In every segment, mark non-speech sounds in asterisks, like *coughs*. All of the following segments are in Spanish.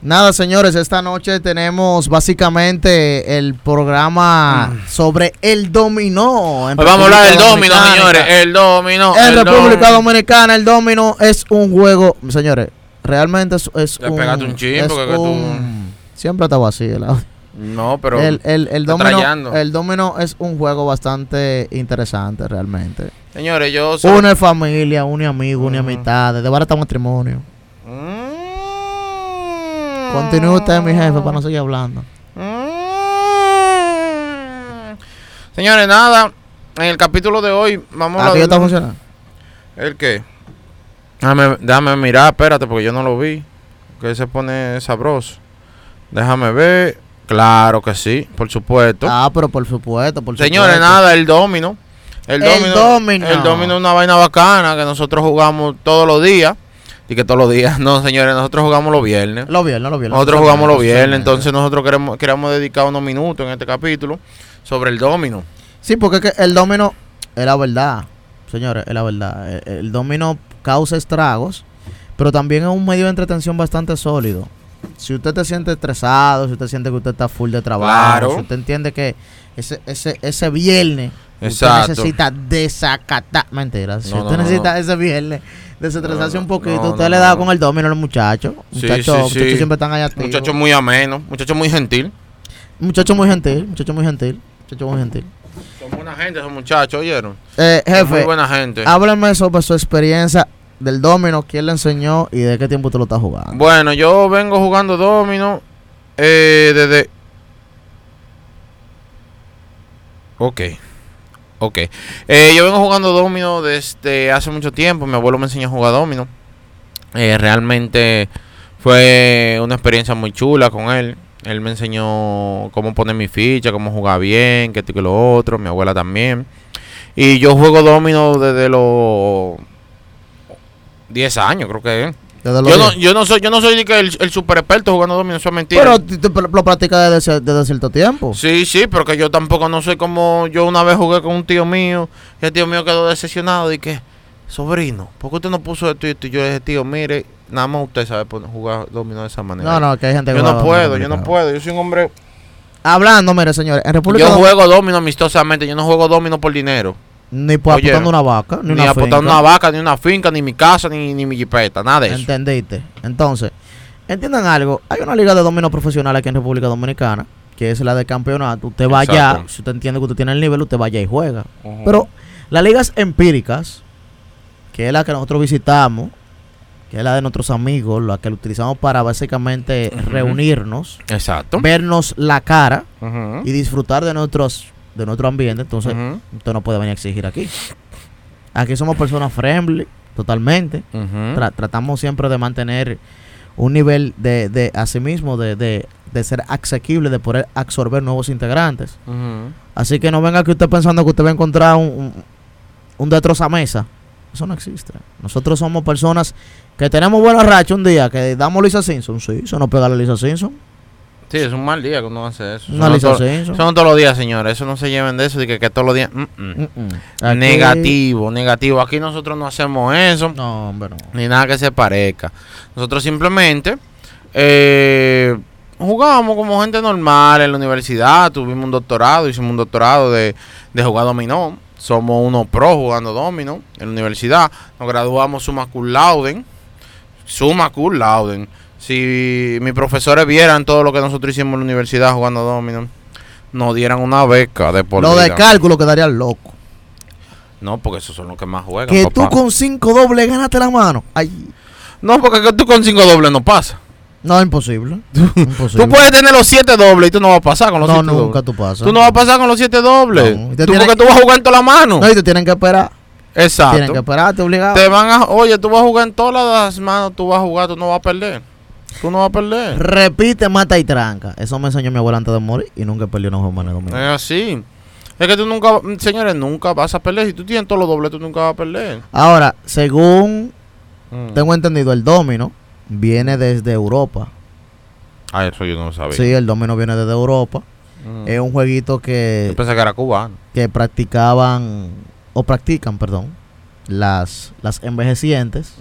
Nada, señores, esta noche tenemos básicamente el programa sobre el dominó. Pues vamos a hablar del dominó, señores. El dominó. En el República Dominicana, el dominó es un juego, señores, realmente es, un. un chin, es porque que tú- un- Siempre el audio. No, pero. el, el, el está trayando. el domino es un juego bastante interesante realmente. Señores, yo soy. Une familia, une amigos, une Ujú. amistades, desbarata matrimonio. Continúe usted, mi jefe, para no seguir hablando. Mm. Señores, nada. En el capítulo de hoy vamos a ¿Aquí ya está hablar- funcionando? ¿El qué? Déjame, déjame mirar, espérate, porque yo no lo vi. Que se pone sabroso. Déjame ver. Claro que sí, por supuesto. Ah, pero por supuesto, por Señores, supuesto. nada, el domino. El El domino, domino. el domino es una vaina bacana que nosotros jugamos todos los días. Y que todos los días, *laughs* no, señores, nosotros jugamos los viernes. Lo viernes, lo viernes. Nosotros jugamos los viernes, entonces nosotros queremos, queremos dedicar unos minutos en este capítulo sobre el domino. Sí, porque el domino es la verdad, señores, es la verdad. El, el domino causa estragos, pero también es un medio de entretención bastante sólido. Si usted te siente estresado, si usted siente que usted está full de trabajo, Claro. si usted entiende que ese, ese, ese viernes Exacto. usted necesita desacatar, mentira, si No, usted no, necesita no. ese viernes no, un poquito, usted le da con el domino a los muchachos. Muchachos, sí, sí. muchachos siempre están allá activos. Muchacho muy ameno, muchacho muy gentil. Muchacho muy gentil, muchacho muy gentil, muchacho muy gentil. Son buena gente esos muchachos, ¿oyeron? Eh, Son jefe, muy buena gente. Háblame sobre su experiencia del domino, quién le enseñó y de qué tiempo usted lo está jugando. Bueno, yo vengo jugando domino eh, desde... Ok, ok. Eh, yo vengo jugando domino desde hace mucho tiempo. Mi abuelo me enseñó a jugar domino. Eh, realmente fue una experiencia muy chula con él. Él me enseñó cómo poner mi ficha, cómo jugar bien, y que lo otro. Mi abuela también. Y yo juego domino desde los 10 años, creo que Yo no, yo no soy, yo no soy que el, el super experto jugando domino, eso es mentira. Pero lo practica desde, cierto tiempo. sí, sí, pero que yo tampoco no soy como yo una vez jugué con un tío mío y el tío mío quedó decepcionado y que, sobrino, ¿por qué usted no puso esto y esto? Y yo le dije, tío, mire, nada más usted sabe jugar domino de esa manera. No, no, que hay gente que Yo no puedo, yo no puedo, yo soy un hombre... Hablando, mire, señores, en República Yo juego domino amistosamente, yo no juego domino por dinero. Ni apostando una vaca, ni, Ni, una apostando finca. una vaca, ni una finca, ni mi casa, ni, ni mi jipeta, nada de eso. ¿Entendiste? Entonces, entiendan algo. Hay una liga de domino profesional aquí en República Dominicana, que es la de campeonato. Usted va allá, si usted entiende que usted tiene el nivel, usted vaya y juega. Pero las ligas empíricas, que es la que nosotros visitamos, que es la de nuestros amigos, la que utilizamos para básicamente reunirnos, Exacto. vernos la cara y disfrutar de nuestros de nuestro ambiente, entonces Ujú. usted no puede venir a exigir aquí. Aquí somos personas friendly, totalmente. Tra- tratamos siempre de mantener un nivel de, de asimismo, de, de, de ser asequible, de poder absorber nuevos integrantes. Así que no venga que usted pensando que usted va a encontrar un, un, un destrozamesa. Eso no existe. Nosotros somos personas que tenemos buena racha un día, que damos Lisa Simpson. Sí, eso no pega a la Lisa Simpson. Sí, es un mal día que uno hace eso. No eso todos los días, señores. Eso no se lleven de eso, de que, que todos los días. mm, mm. Mm, Negativo, negativo. Aquí nosotros no hacemos eso, No, hombre, no. ni nada que se parezca. Nosotros simplemente eh, jugamos como gente normal en la universidad. Tuvimos un doctorado, hicimos un doctorado de, de jugar dominó. Somos unos pro jugando dominó en la universidad. Nos graduamos summa cum laude. Summa cum laude. Si mis profesores vieran todo lo que nosotros hicimos en la universidad jugando dominó, nos dieran una beca de por Lo de cálculo quedaría loco. No, porque esos son los que más juegan. Que papá. tú con cinco dobles ganaste la mano. Ay, No, porque que tú con cinco dobles no pasa. no, imposible. *laughs* imposible. Tú puedes tener los siete dobles y tú no vas a pasar con los No, siete nunca dobles. tú pasas. Tú no vas a pasar con los siete dobles. No, te Tú porque tú vas a jugar en toda la mano. No, y te tienen que esperar. Tienen que Exacto. esperarte obligado. Te van a, oye, tú vas a jugar en todas las manos, tú vas a jugar, tú no vas a perder. Tú no vas a perder. Repite, mata y tranca. Eso me enseñó mi abuela antes de morir y nunca perdió una jornada domingo. Es así. Es que tú nunca, señores, nunca vas a perder. Si tú tienes todos los dobles, tú nunca vas a perder. Ahora, según Mm. tengo entendido, el domino viene desde Europa. Ah, eso yo no lo sabía. Sí, el domino viene desde Europa. Mm. Es un jueguito que, Yo pensé que era cubano. que practicaban, o practican, perdón, las, las envejecientes.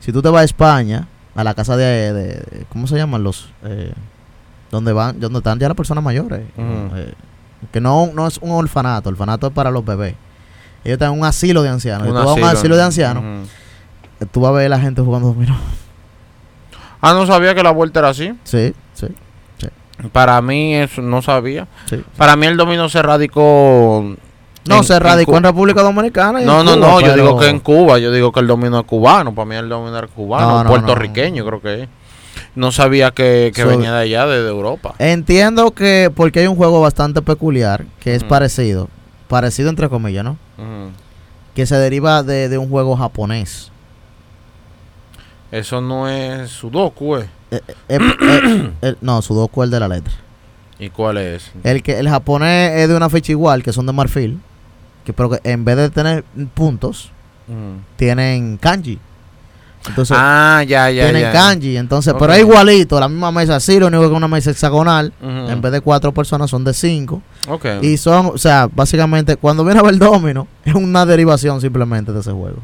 Si tú te vas a España, a la casa de, de- de- ¿cómo se llaman los? Eh, donde van, donde están ya las personas mayores. Eh, que no, no es un orfanato, orfanato es para los bebés. Ellos están en un asilo de ancianos. Un tú vas a un asilo. asilo de ancianos, eh, tú vas a ver a la gente jugando dominó. *laughs* Ah, no sabía que la vuelta era así. Sí, sí, Para mí eso no sabía. sí. Para mí el dominó se radicó. No, en- se radicó en República Dominicana. y No, en no, Cuba, no, yo pero- digo que en Cuba, yo digo que el dominó es cubano, para mí el dominó es cubano, No, no, puertorriqueño creo que es. No sabía que, que So- venía de allá, de, de Europa. Entiendo que porque hay un juego bastante peculiar, que es parecido, parecido entre comillas, ¿no? Que se deriva de, de un juego japonés. Eso no es Sudoku, eh, eh, eh, *coughs* no, Sudoku es el de la letra. ¿Y cuál es? El que el japonés es de una fecha igual, que son de marfil, que pero que en vez de tener puntos, Ujú. tienen kanji. Entonces, ah, ya, ya, tienen ya. kanji, entonces, pero es igualito, la misma mesa, sí, lo único que es una mesa hexagonal, en vez de cuatro personas son de cinco. Ok. Y son, o sea, básicamente, cuando viene a ver domino, *laughs* es una derivación simplemente de ese juego.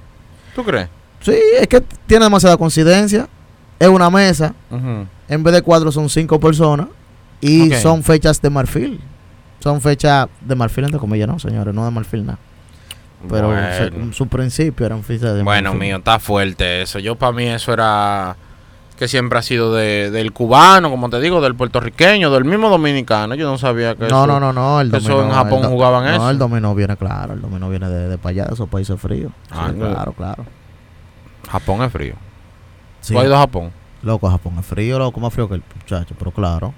¿Tú crees? Sí, es que tiene demasiada coincidencia. Es una mesa, en vez de cuatro son cinco personas y son fechas de marfil. Son fechas de marfil, entre comillas, no, señores, no de marfil nada. Pero se- bueno, su principio eran fechas de Bueno, marfil. mío, está fuerte eso. Yo para mí eso era que siempre ha sido de, del cubano, como te digo, del puertorriqueño, del mismo dominicano. Yo no sabía que No, eso... no, no, no, el eso en Japón el jugaban no, eso. el dominó viene, claro, el dominó viene de, de para allá, de esos países fríos. Ah, Sí, no. claro, claro. Japón es frío. Sí. ¿Tú has ido a Japón? Loco, Japón es frío, loco, más frío que el muchacho, pero claro.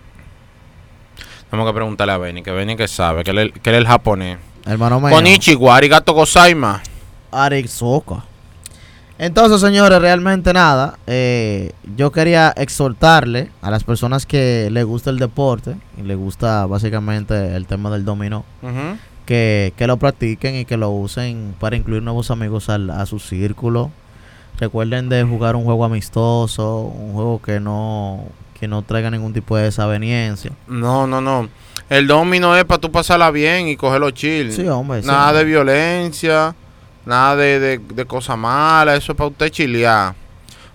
Tenemos que preguntarle a Benny, que Benny que sabe, que él, es- que él es el japonés. Hermano mío. Konichiwa, arigato gozaima. Arizoka. Entonces, señores, realmente nada. eh, yo quería exhortarle a las personas que le gusta el deporte y le gusta básicamente el tema del dominó, que, que lo practiquen y que lo usen para incluir nuevos amigos al- a su círculo. Recuerden de jugar un juego amistoso, un juego que no que no traiga ningún tipo de desaveniencia. No, no, no. El domino es para tú pasarla bien y cogerlo chill. Sí, hombre. sí, nada hombre. de violencia, nada de, de, de cosas malas, eso es para usted chilear.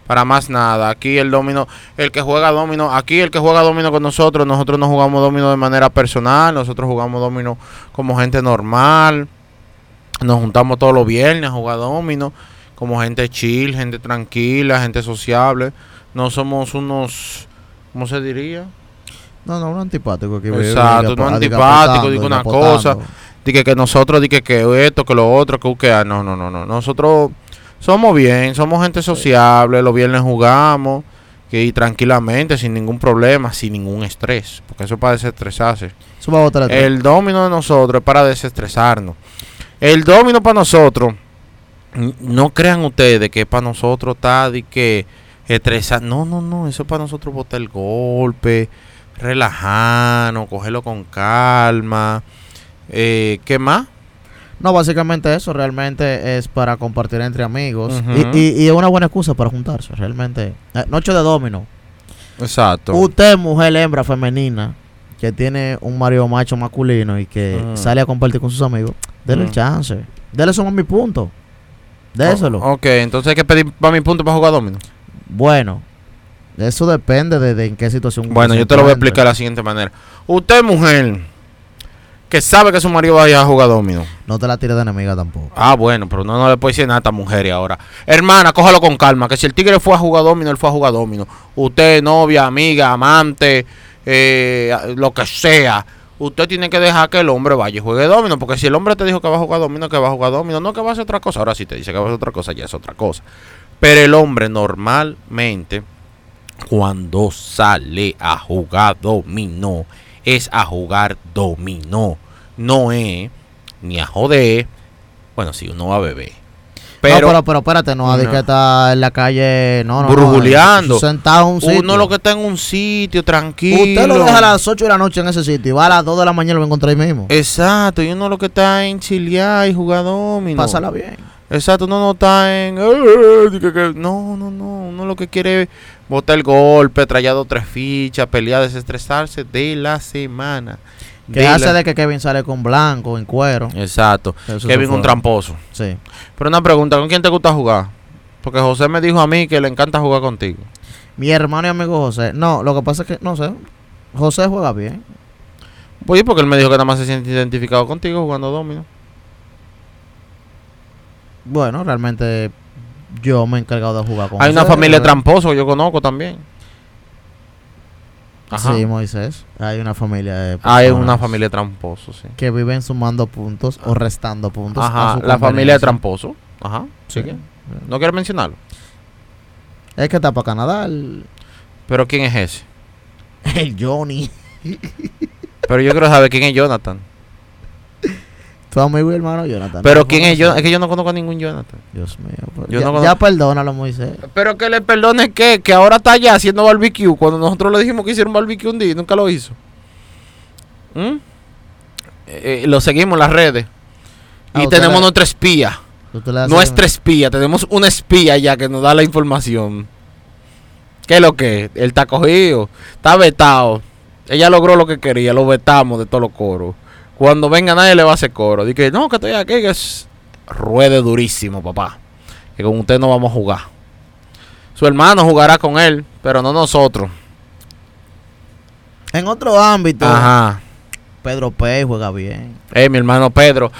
Para más nada. Aquí el domino, el que juega domino, aquí el que juega domino con nosotros, nosotros no jugamos domino de manera personal, nosotros jugamos domino como gente normal. Nos juntamos todos los viernes a jugar domino, como gente chill, gente tranquila, gente sociable. No somos unos, ¿cómo se diría? No, no, un antipático. Que Exacto, un antipático, digo una cosa. Dije que nosotros, dije que esto, que lo otro, que que ah, no, no, no, no. Nosotros somos bien, somos gente sociable, los viernes jugamos que, y tranquilamente, sin ningún problema, sin ningún estrés, porque eso es para desestresarse. Eso va a botar el El domino de nosotros es para desestresarnos. El domino para nosotros, no crean ustedes que para nosotros está de que estresar. No, no, no, eso es para nosotros botar el golpe, relajarnos, cogerlo con calma. Eh, ¿Qué más? No, básicamente eso realmente es para compartir entre amigos y, y- y es una buena excusa para juntarse, realmente. Eh, noche de domino. Exacto. Usted, mujer, hembra, femenina, que tiene un marido macho masculino y que Mm. sale a compartir con sus amigos, dele Mm. el chance. Dele son mi punto. Déselo. O- ok, entonces hay que pedir para mi punto para jugar domino. Bueno, eso depende de, de en qué situación. Bueno, yo te lo voy a explicar de la siguiente manera. Usted, mujer, que sabe que su marido vaya a jugar domino. No te la tires de enemiga tampoco. Ah, bueno, pero no, no le puede decir nada a esta mujer y ahora. Hermana, cójalo con calma, que si el tigre fue a jugar domino, él fue a jugar domino. Usted, novia, amiga, amante, eh, lo que sea. Usted tiene que dejar que el hombre vaya y juegue domino, porque si el hombre te dijo que va a jugar domino, que va a jugar domino, no que va a hacer otra cosa. Ahora si te dice que va a hacer otra cosa, ya es otra cosa. Pero el hombre normalmente, cuando sale a jugar dominó, es a jugar dominó. No es ni a joder. Bueno, si uno va a beber. Pero, no, pero, pero espérate, no, No. que está en la calle, no, no, Burbuleando. no, sentado en un sitio. uno lo que está en un sitio tranquilo. Usted lo deja a las 8 de la noche en ese sitio y va a las 2 de la mañana y lo va a encontrar ahí mismo. Exacto, y uno lo que está en chilear y jugar domino. Pásala bien. Exacto, uno no está en. No, no, no. Uno lo que quiere es botar el golpe, traer dos, tres fichas, pelear, desestresarse de la semana. Que De hace la- de que Kevin sale con blanco, en cuero. Exacto. Eso Kevin un tramposo. Sí. Pero una pregunta, ¿con quién te gusta jugar? Porque José me dijo a mí que le encanta jugar contigo. Mi hermano y amigo José. No, lo que pasa es que, no sé. José juega bien. Pues porque él me dijo que nada más se siente identificado contigo jugando domino. Bueno, realmente yo me he encargado de jugar con Hay una familia de yo conozco también. Ajá. Sí, Moisés. Hay una familia de Hay personas una familia de tramposos, sí. que viven sumando puntos o restando puntos. a Ajá, su la familia de tramposos. Ajá. Sí. ¿Sí? ¿No quieres mencionarlo? Es que está para Canadá el, Pero ¿quién es ese? *laughs* el Johnny. Pero yo quiero saber quién es Jonathan. Tu amigo y hermano Jonathan. Pero ¿no quién es? Jonathan. Es que yo no conozco a ningún Jonathan. Dios mío. Yo ya, no conozco- ya perdónalo, Moisés. Pero que le perdone que, que ahora está allá haciendo barbecue cuando nosotros le dijimos que hiciera un barbecue un día y nunca lo hizo. ¿Mm? Eh, eh, lo seguimos en las redes. Ah, y tenemos le- nuestra espía. Tú Nuestra espía. Tenemos una espía ya que nos da la información. ¿Qué es lo que? Él está cogido. Está vetado. Ella logró lo que quería. Lo vetamos de todos los coros. Cuando venga nadie le va a hacer coro. Dice, no, que estoy aquí. Que es... Ruede durísimo, papá. Que con usted no vamos a jugar. Su hermano jugará con él, pero no nosotros. En otro ámbito, Ajá. Pedro Pérez juega bien. Eh, mi hermano Pedro.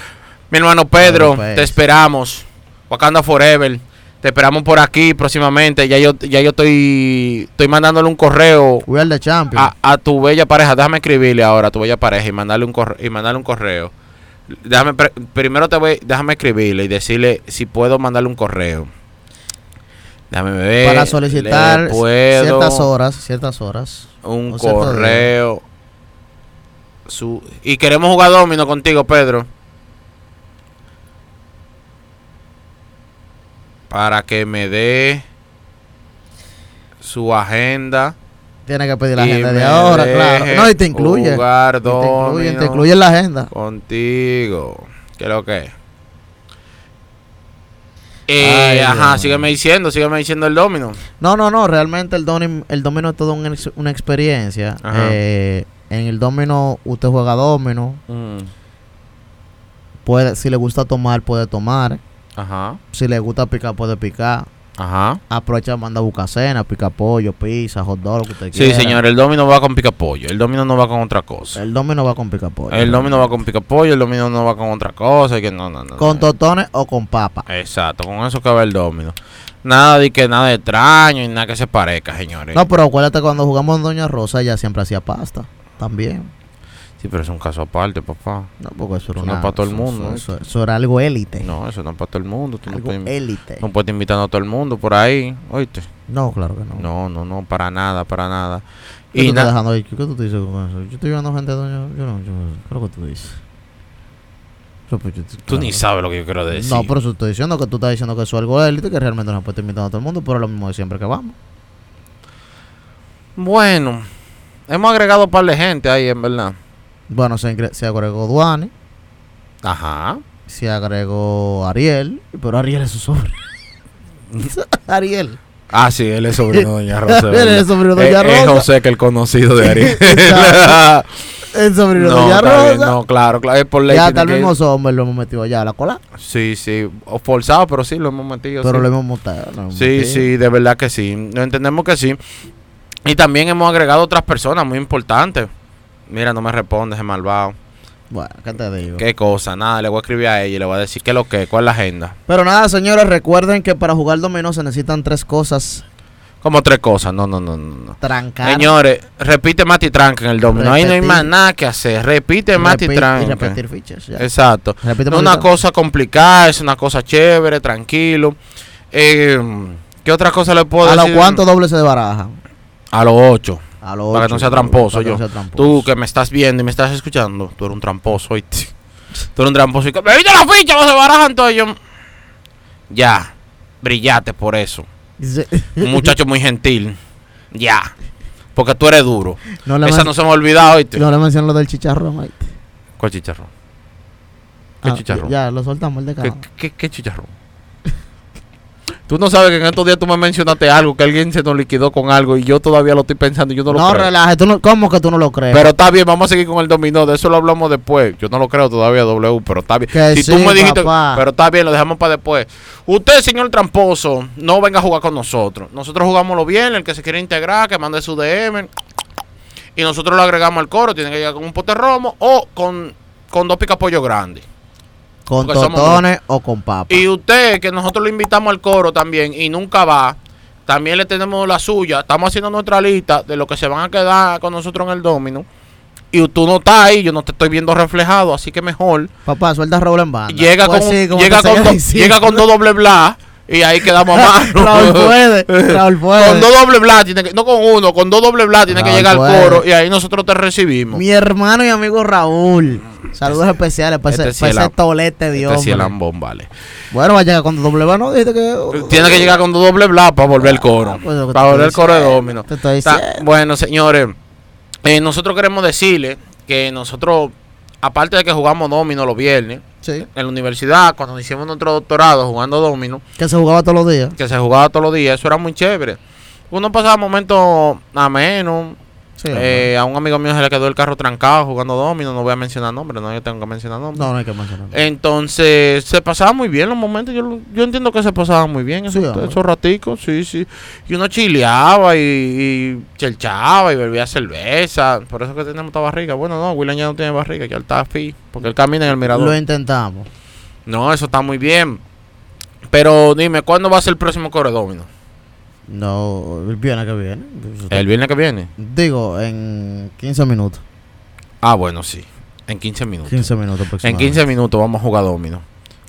Mi hermano Pedro, Pedro te esperamos. Wakanda Forever. Te esperamos por aquí próximamente. Ya yo, ya yo estoy, estoy mandándole un correo the a, a tu bella pareja. Déjame escribirle ahora a tu bella pareja y mandarle un correo. Y mandarle un correo. Déjame, primero te voy, déjame escribirle y decirle si puedo mandarle un correo. Déjame ver. para solicitar ciertas horas, ciertas horas. un correo. Su, y queremos jugar domino contigo, Pedro. Para que me dé su agenda. Tiene que pedir la agenda de ahora, claro. No, y te incluye. Jugar Y te incluye, te incluye en la agenda. contigo. ¿Qué es lo que es? Ay, Eh, ajá, sígueme diciendo, sígueme diciendo el domino. No, no, no. Realmente el, domino, el domino es toda un una experiencia. Eh, en el domino, usted juega domino. Mm, Puede, si le gusta tomar, puede tomar. Ajá, Si le gusta picar, puede picar. ajá. Aprovecha, manda a buscar cena, pica pollo, pizza, hot dog, lo que usted Sí, quiera. señor, el domino va con picapollo. El domino no va con otra cosa. El domino va con pica pollo. El domino va con picapollo, el domino no va con otra cosa. que no, no, no, Con totones o con papa. Exacto, con eso que va el domino. Nada de que nada de extraño y nada que se parezca, señores. No, pero acuérdate cuando jugamos Doña Rosa, ella siempre hacía pasta. También. Sí, pero es un caso aparte, papá. No, porque eso Eso no es para todo el mundo, Eso, eso- eso era algo élite. No, eso no es para todo el mundo. Tú no algo puedes, élite. no puedes invitar a todo el mundo por ahí, oíste. No, claro que no. No, no, no, para nada, para nada. ¿Qué tú Y estás na- dejando? ¿Qué tú te dices con eso? Yo estoy viendo gente Doña... Yo no, yo... ¿Qué es lo que tú dices? Yo, pues, yo- tú claro. ni sabes lo que yo quiero decir. No, por eso estoy diciendo que tú estás diciendo que eso es algo élite, que realmente no se puede estar invitando a todo el mundo, pero es lo mismo de siempre que vamos. Bueno, hemos agregado un par de gente ahí, en verdad. Bueno, se, se agregó Duane, Ajá. se agregó Ariel, pero Ariel es su sobrino. *laughs* Ariel. Ah, sí, él es sobrino de Doña Rosa. *laughs* Él es sobrino de Eh, Doña Es Rosa. José que el conocido de Ariel. *laughs* El sobrino de Doña bien, Rosa. no, claro, claro. Es por ley. ya que- mismo sombre lo hemos metido allá a la cola. Sí, sí. O Forzado, pero sí lo hemos metido. Pero sí. lo hemos montado. lo hemos Sí, metido. sí, de verdad que sí. Lo entendemos que sí. Y también hemos agregado otras personas muy importantes. Mira, no me responde ese malvado. Bueno, ¿qué te digo? ¿Qué cosa? Nada, le voy a escribir a ella y le voy a decir qué es lo que, cuál es la agenda. Pero nada, señores, recuerden que para jugar dominó se necesitan tres cosas. Como tres cosas. No, no, no, no. Trancar. Señores, repite Mati Tranca en el domino. Ahí no hay más nada que hacer. Repite Mati repetir- y Tranca. repetir fichas. ya. Exacto. Repite No es una cosa complicada, es una cosa chévere, tranquilo. Eh, ¿Qué otra cosa le puedo ¿A decir? los cuántos dobles se barajan? A los ocho. A Para que no sea tramposo que yo. no sea tramposo. Tú que me estás viendo y me estás escuchando, tú eres un tramposo, oíste. Tú eres un tramposo. Y que, ¡Me viste la ficha! ¡No se barajan todos! Y yo, Ya, brillate por eso. Un muchacho muy gentil. Ya. Porque tú eres duro. no, Esa no se me ha olvidado, oíste. no le menciono lo del chicharrón. ahí. ¿Cuál chicharrón? ¿Qué Ah, chicharrón? Ya, lo soltamos el de ¿Qué, cada. qué, qué chicharrón? Tú no sabes que en estos días tú me mencionaste algo, que alguien se nos liquidó con algo y yo todavía lo estoy pensando y yo no lo No, creo. relaje, tú no, ¿cómo que tú no lo crees? Pero está bien, vamos a seguir con el dominó, de eso lo hablamos después. Yo no lo creo todavía, W, pero está bien. Que si sí, tú me dijiste, papá. pero está bien, lo dejamos para después. Usted, señor tramposo, no venga a jugar con nosotros. Nosotros jugamos lo bien, el que se quiere integrar, que mande su DM. Y nosotros lo agregamos al coro, tiene que llegar con un pote romo o con, con dos picapollos grandes. ¿Con porque somos totones o con papas? Y usted, que nosotros lo invitamos al coro también y nunca va, también le tenemos la suya. Estamos haciendo nuestra lista de lo que se van a quedar con nosotros en el domino. Y tú no estás ahí, yo no te estoy viendo reflejado, así que mejor. Papá, suelta a Raúl en banda. Llega, Pues con, sí, llega, con do- llega con dos doble bla y ahí quedamos *laughs* a mano. Raúl puede, Raúl *laughs* puede. Con dos doble bla, tiene que, no con uno, con dos doble bla tiene que llegar al coro y ahí nosotros te recibimos. Mi hermano y amigo Raúl. Saludos especiales para Este ese, sí para es ese tolete de Este sí hombre. lambón, vale. Bueno, va a llegar con doble mano. Dijiste que. Tiene que llegar con doble bla para volver el coro. pues que te para volver el coro de domino. te estoy Está- diciendo. bueno, señores, eh, nosotros queremos decirle que nosotros, aparte de que jugamos domino los viernes, Sí. en la universidad, cuando hicimos nuestro doctorado jugando domino, Que se jugaba todos los días. que se jugaba todos los días, eso era muy chévere. Uno pasaba momentos amenos. Sí. eh, a un amigo mío se le quedó el carro trancado jugando domino, no voy a mencionar nombres, no yo tengo que mencionar nombres. no, no hay que mencionar. Entonces, se pasaba muy bien los momentos. Yo, yo entiendo que se pasaba muy bien esos, Sí, esos raticos, sí, sí. Y uno chileaba y, y chelchaba y bebía cerveza. Por eso que tenemos esta barriga. Bueno, no, William ya no tiene barriga, ya está fi, porque él camina en el mirador. Lo intentamos. No, eso está muy bien. Pero dime, ¿cuándo va a ser el próximo domino? No, el viernes que viene. El viernes que viene. Digo, en 15 minutos. Ah, bueno, sí. En 15 minutos. 15 minutos En aproximadamente. 15 minutos vamos a jugar domino.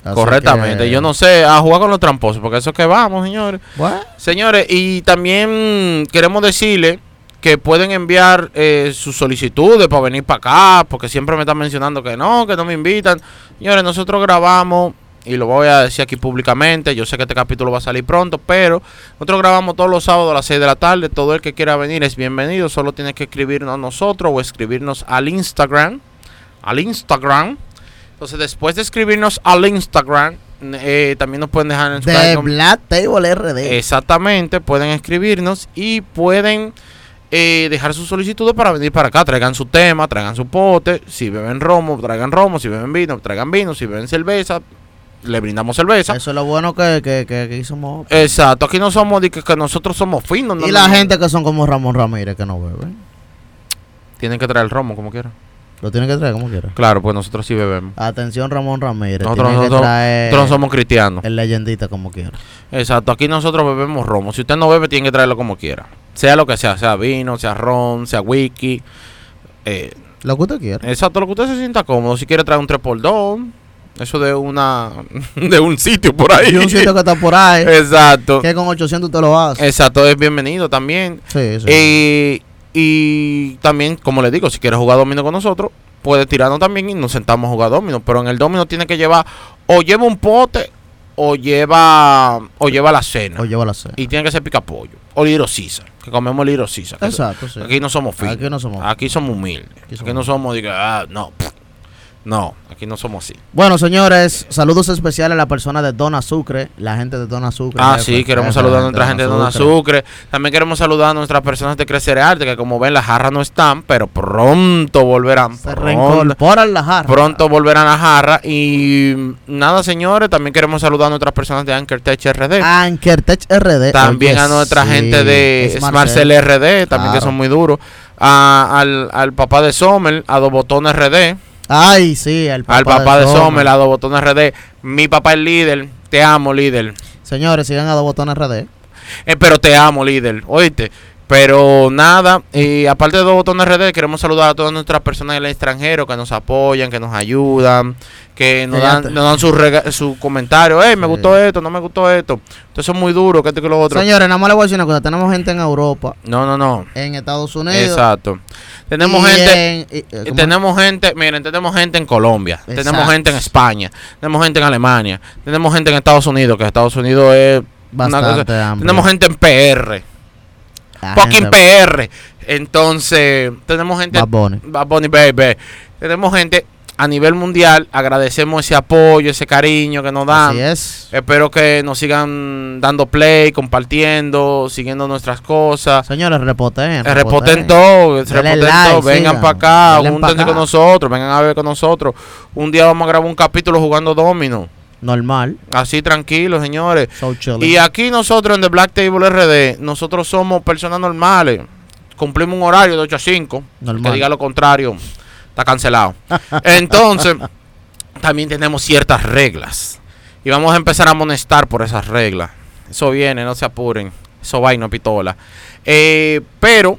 Así Correctamente. que- Yo no sé, a jugar con los tramposos, porque eso es que vamos, señores. Bueno, Señores, y también queremos decirle que pueden enviar eh, sus solicitudes para venir para acá, porque siempre me están mencionando que no, que no me invitan. Señores, nosotros grabamos, y lo voy a decir aquí públicamente, yo sé que este capítulo va a salir pronto, pero nosotros grabamos todos los sábados a las 6 de la tarde, todo el que quiera venir es bienvenido, solo tiene que escribirnos a nosotros o escribirnos al Instagram, al Instagram. Entonces, después de escribirnos al Instagram, eh, también nos pueden dejar en su de Black Table RD. Exactamente, pueden escribirnos y pueden eh, dejar sus solicitudes para venir para acá. Traigan su tema, traigan su pote. Si beben romo, traigan romo. Si beben vino, traigan vino. Si beben cerveza, le brindamos cerveza. Eso es lo bueno que, que, que, que aquí somos. Exacto, aquí no somos de que, que nosotros somos finos. no, y la no. gente que son como Ramón Ramírez que no beben. Tienen que traer el romo como quieran. Lo tienen que traer como quiera. Claro, pues nosotros sí bebemos. Atención Ramón Ramírez. Nosotros, nosotros- nosotros no somos cristianos. el leyendita como quiera. Exacto, aquí nosotros bebemos romo. Si usted no bebe, tiene que traerlo como quiera. Sea lo que sea, sea vino, sea ron, sea whisky. Eh, Lo que usted quiera. Exacto, lo que usted se sienta cómodo. Si quiere traer un 3x2, eso de una *laughs* de un sitio por ahí. Y un sitio que está por ahí. *laughs* Exacto. que con 800 usted lo hace. Exacto, es bienvenido también. Sí, sí. Eh, y también, como le digo, si quiere jugar domino con nosotros, puede tirarnos también y nos sentamos a jugar domino. Pero en el domino tiene que llevar, o lleva un pote, o lleva o lleva la cena. o lleva la cena. Y tiene que ser picapollo. O Little Caesar, que comemos Little Caesar. Exacto, sí. Aquí no somos finos. Aquí no somos. Aquí somos humildes. Aquí no somos, diga, ah, no. pff. No, aquí no somos así. Bueno, señores, saludos especiales a la persona de Dona Sucre, la gente de Dona Sucre. Ah, sí, queremos saludar a nuestra gente de Dona Sucre. También queremos saludar a nuestras personas de Crecer Arte, que como ven, las jarras no están, pero pronto volverán. Se Pronto, reincorporan la jarra. pronto volverán a jarra. Y nada, señores, también queremos saludar a nuestras personas de Anchor Tech RD. Ankertech RD. También Oye, a nuestra sí, gente de es Smartcell RD, también que son muy duros. A- al, al papá de Sommer, a Dos Botones RD. Ay, sí, el papá al papá de, Sommer. A Dos Botones RD. Mi papá es líder. Te amo, líder. Señores, sigan a dos botones RD. Eh, pero te amo, líder. Oíste. Pero nada, y aparte de dos botones RD, queremos saludar a todas nuestras personas del extranjero que nos apoyan, que nos ayudan, que nos dan, nos dan sus su comentario. Hey, me Sí. gustó esto, no me gustó esto. Entonces es muy duro, que esto que lo otro. Señores, nada más les voy a decir una cosa. Tenemos gente en Europa, No, no, no. en Estados Unidos. Exacto. Tenemos y gente. en- y- eh, tenemos gente, miren, tenemos gente en Colombia, tenemos gente en España, tenemos gente en Alemania, tenemos gente en Estados Unidos, que Estados Unidos es una Bastante cosa- hambre. Tenemos gente en PR, fucking PR. Entonces, tenemos gente Bad Bunny. Bad Bunny Baby. Tenemos gente a nivel mundial agradecemos ese apoyo, ese cariño que nos dan. Así es. Espero que nos sigan dando play, compartiendo, siguiendo nuestras cosas. Señores, repoten. Eh, Repoten todo, repoten like, todo, vengan para acá, pa' júntense acá. con nosotros, vengan a ver con nosotros. Un día vamos a grabar un capítulo jugando domino, Normal. así tranquilos, señores. So. Y aquí nosotros en The Black Table RD, nosotros somos personas normales. Cumplimos un horario de 8 a 5. El Normal. Que diga lo contrario, está cancelado. Entonces, también tenemos ciertas reglas. Y vamos a empezar a amonestar por esas reglas. Eso viene, no se apuren. Eso va y no pistola. Eh, pero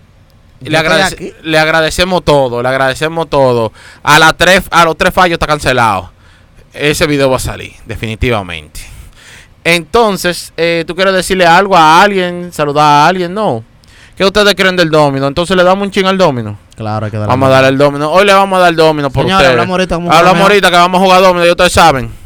agradece- le agradecemos todo, le agradecemos todo. A, la tres, a los tres fallos está cancelado. Ese video va a salir, definitivamente. Entonces, eh, ¿tú quieres decirle algo a alguien? ¿Saludar a alguien? No. ¿Qué ustedes creen del domino? Entonces le damos un ching al domino. Claro, hay que darle. Vamos a darle el domino. Hoy le vamos a dar el domino por Señores, ustedes. hablamos ahorita Hablamos ahorita que vamos a jugar domino y ustedes saben.